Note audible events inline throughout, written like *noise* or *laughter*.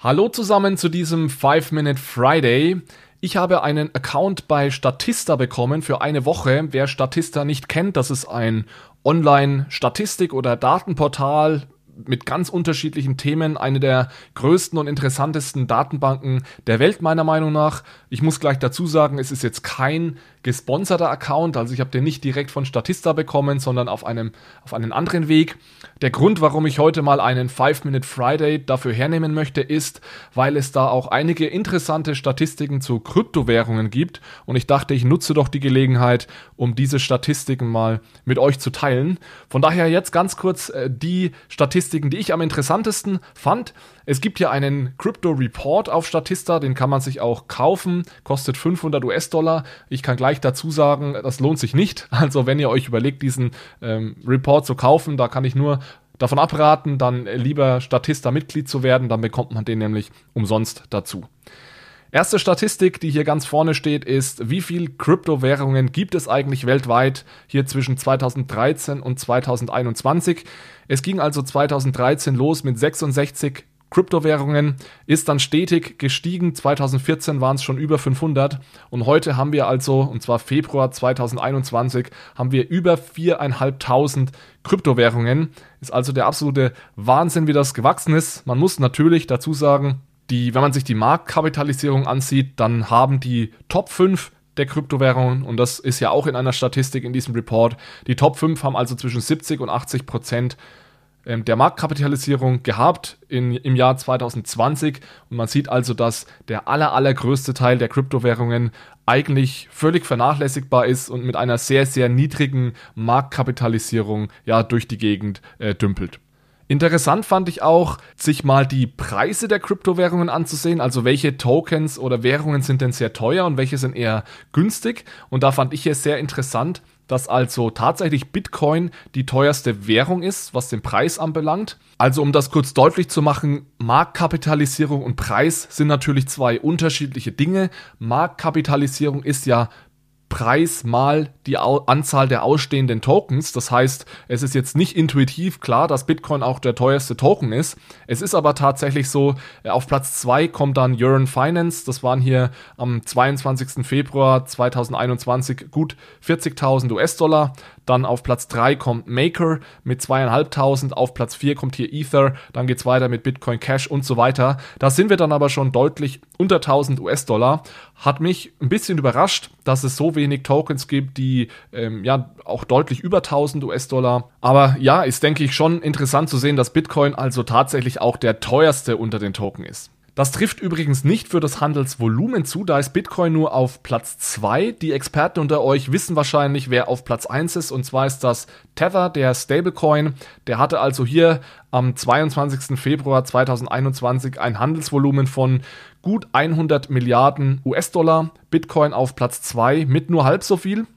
Hallo zusammen zu diesem 5-Minute Friday. Ich habe einen Account bei Statista bekommen für eine Woche. Wer Statista nicht kennt, das ist ein Online-Statistik- oder Datenportal mit ganz unterschiedlichen Themen eine der größten und interessantesten Datenbanken der Welt meiner Meinung nach. Ich muss gleich dazu sagen, es ist jetzt kein gesponserter Account, also ich habe den nicht direkt von Statista bekommen, sondern auf einem auf einen anderen Weg. Der Grund, warum ich heute mal einen 5 Minute Friday dafür hernehmen möchte, ist, weil es da auch einige interessante Statistiken zu Kryptowährungen gibt und ich dachte, ich nutze doch die Gelegenheit, um diese Statistiken mal mit euch zu teilen. Von daher jetzt ganz kurz äh, die Statistiken die ich am interessantesten fand. Es gibt hier einen Crypto Report auf Statista, den kann man sich auch kaufen, kostet 500 US-Dollar. Ich kann gleich dazu sagen, das lohnt sich nicht. *laughs* Also wenn ihr euch überlegt, diesen ähm, Report zu kaufen, da kann ich nur davon abraten, dann lieber Statista-Mitglied zu werden, dann bekommt man den nämlich umsonst dazu. Erste Statistik, die hier ganz vorne steht, ist, wie viel Kryptowährungen gibt es eigentlich weltweit hier zwischen 2013 und 2021? Es ging also 2013 los mit 66 Kryptowährungen, ist dann stetig gestiegen. 2014 waren es schon über 500 und heute haben wir also, und zwar Februar 2021, haben wir über 4.500 Kryptowährungen. Ist also der absolute Wahnsinn, wie das gewachsen ist. Man muss natürlich dazu sagen, die, wenn man sich die Marktkapitalisierung ansieht, dann haben die Top 5 der Kryptowährungen, und das ist ja auch in einer Statistik in diesem Report, die Top 5 haben also zwischen 70 und 80 Prozent der Marktkapitalisierung gehabt in, im Jahr 2020. Und man sieht also, dass der aller, allergrößte Teil der Kryptowährungen eigentlich völlig vernachlässigbar ist und mit einer sehr, sehr niedrigen Marktkapitalisierung ja durch die Gegend äh, dümpelt. Interessant fand ich auch, sich mal die Preise der Kryptowährungen anzusehen. Also welche Tokens oder Währungen sind denn sehr teuer und welche sind eher günstig. Und da fand ich es sehr interessant, dass also tatsächlich Bitcoin die teuerste Währung ist, was den Preis anbelangt. Also um das kurz deutlich zu machen, Marktkapitalisierung und Preis sind natürlich zwei unterschiedliche Dinge. Marktkapitalisierung ist ja Preis mal die Anzahl der ausstehenden Tokens. Das heißt, es ist jetzt nicht intuitiv klar, dass Bitcoin auch der teuerste Token ist. Es ist aber tatsächlich so, äh, auf Platz 2 kommt dann Urine Finance. Das waren hier am 22. Februar 2021 gut 40.000 US-Dollar. Dann auf Platz 3 kommt Maker mit zweieinhalbtausend. Auf Platz 4 kommt hier Ether. Dann geht es weiter mit Bitcoin Cash und so weiter. Da sind wir dann aber schon deutlich unter 1000 US-Dollar. Hat mich ein bisschen überrascht, dass es so wenig Tokens gibt, die ähm, ja auch deutlich über 1000 US-Dollar. Aber ja, ist denke ich schon interessant zu sehen, dass Bitcoin also tatsächlich auch der teuerste unter den Token ist. Das trifft übrigens nicht für das Handelsvolumen zu, da ist Bitcoin nur auf Platz 2. Die Experten unter euch wissen wahrscheinlich, wer auf Platz 1 ist, und zwar ist das Tether, der Stablecoin. Der hatte also hier am 22. Februar 2021 ein Handelsvolumen von gut 100 Milliarden US-Dollar. Bitcoin auf Platz 2 mit nur halb so viel.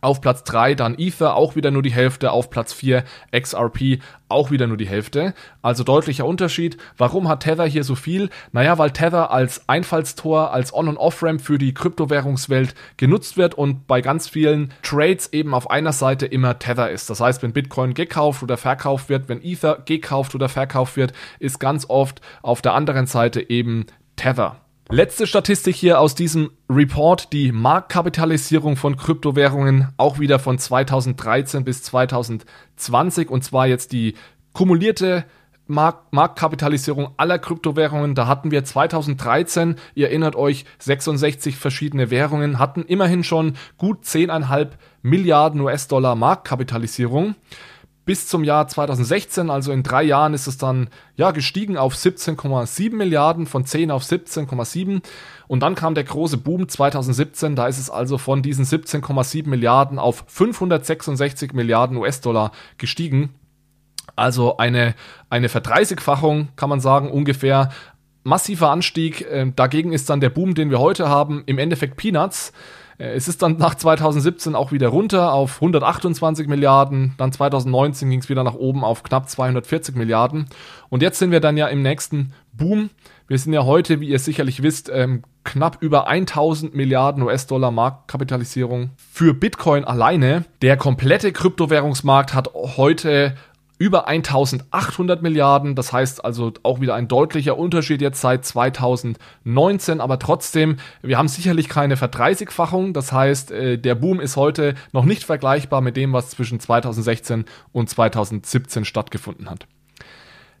Auf Platz 3 dann Ether, auch wieder nur die Hälfte. Auf Platz 4 XRP, auch wieder nur die Hälfte. Also deutlicher Unterschied. Warum hat Tether hier so viel? Naja, weil Tether als Einfallstor, als On- und Off-Ramp für die Kryptowährungswelt genutzt wird und bei ganz vielen Trades eben auf einer Seite immer Tether ist. Das heißt, wenn Bitcoin gekauft oder verkauft wird, wenn Ether gekauft oder verkauft wird, ist ganz oft auf der anderen Seite eben Tether. Letzte Statistik hier aus diesem Report, die Marktkapitalisierung von Kryptowährungen, auch wieder von 2013 bis 2020 und zwar jetzt die kumulierte Mark Marktkapitalisierung aller Kryptowährungen. Da hatten wir 2013, ihr erinnert euch, 66 verschiedene Währungen, hatten immerhin schon gut 10,5 Milliarden US-Dollar Marktkapitalisierung bis zum Jahr 2016, also in drei Jahren, ist es dann ja gestiegen auf 17,7 Milliarden, von 10 auf 17,7. Und dann kam der große Boom 2017, da ist es also von diesen 17,7 Milliarden auf 566 Milliarden US-Dollar gestiegen. Also eine, eine Verdreißigfachung, kann man sagen, ungefähr. Massiver Anstieg. Äh, dagegen ist dann der Boom, den wir heute haben, im Endeffekt Peanuts. Äh, es ist dann nach 2017 auch wieder runter auf 128 Milliarden. Dann 2019 ging es wieder nach oben auf knapp 240 Milliarden. Und jetzt sind wir dann ja im nächsten Boom. Wir sind ja heute, wie ihr sicherlich wisst, ähm, knapp über 1000 Milliarden US-Dollar Marktkapitalisierung für Bitcoin alleine. Der komplette Kryptowährungsmarkt hat heute über 1800 Milliarden. Das heißt also auch wieder ein deutlicher Unterschied jetzt seit 2019, aber trotzdem, wir haben sicherlich keine Verdreißigfachung. Das heißt, äh, der Boom ist heute noch nicht vergleichbar mit dem, was zwischen 2016 und 2017 stattgefunden hat.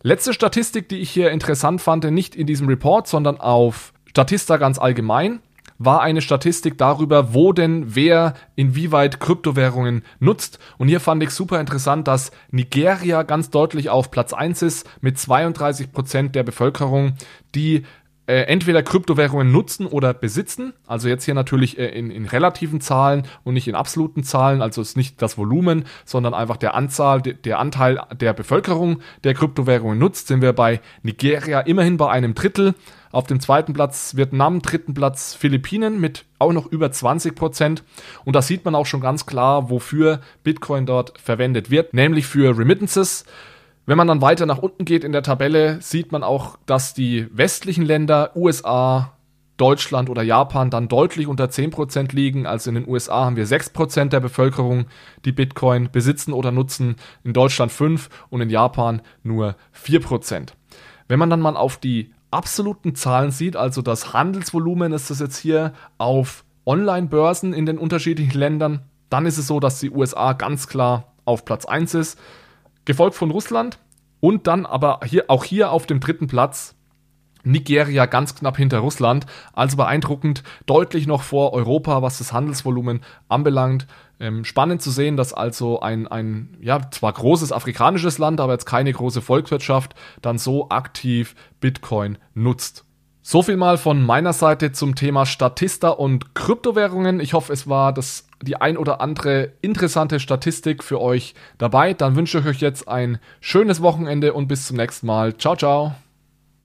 Letzte Statistik, die ich hier interessant fand, nicht in diesem Report, sondern auf Statista ganz allgemein war eine Statistik darüber, wo denn wer inwieweit Kryptowährungen nutzt. Und hier fand ich super interessant, dass Nigeria ganz deutlich auf Platz 1 ist mit 32 Prozent der Bevölkerung, die äh, entweder Kryptowährungen nutzen oder besitzen. Also jetzt hier natürlich äh, in, in relativen Zahlen und nicht in absoluten Zahlen. Also ist nicht das Volumen, sondern einfach der Anzahl, de, der Anteil der Bevölkerung, der Kryptowährungen nutzt. Sind wir bei Nigeria immerhin bei einem Drittel. Auf dem zweiten Platz Vietnam, dritten Platz Philippinen mit auch noch über 20 Prozent. Und da sieht man auch schon ganz klar, wofür Bitcoin dort verwendet wird, nämlich für Remittances. Wenn man dann weiter nach unten geht in der Tabelle, sieht man auch, dass die westlichen Länder, USA, Deutschland oder Japan dann deutlich unter 10% liegen. Also in den USA haben wir 6% der Bevölkerung, die Bitcoin besitzen oder nutzen, in Deutschland 5 und in Japan nur 4%. Wenn man dann mal auf die absoluten Zahlen sieht, also das Handelsvolumen ist das jetzt hier auf Online-Börsen in den unterschiedlichen Ländern, dann ist es so, dass die USA ganz klar auf Platz 1 ist, gefolgt von Russland und dann aber hier, auch hier auf dem dritten Platz Nigeria ganz knapp hinter Russland, also beeindruckend, deutlich noch vor Europa, was das Handelsvolumen anbelangt. Ähm, spannend zu sehen, dass also ein, ein, ja, zwar großes afrikanisches Land, aber jetzt keine große Volkswirtschaft, dann so aktiv Bitcoin nutzt. So viel mal von meiner Seite zum Thema Statista und Kryptowährungen. Ich hoffe, es war das die ein oder andere interessante Statistik für euch dabei. Dann wünsche ich euch jetzt ein schönes Wochenende und bis zum nächsten Mal. Ciao, ciao.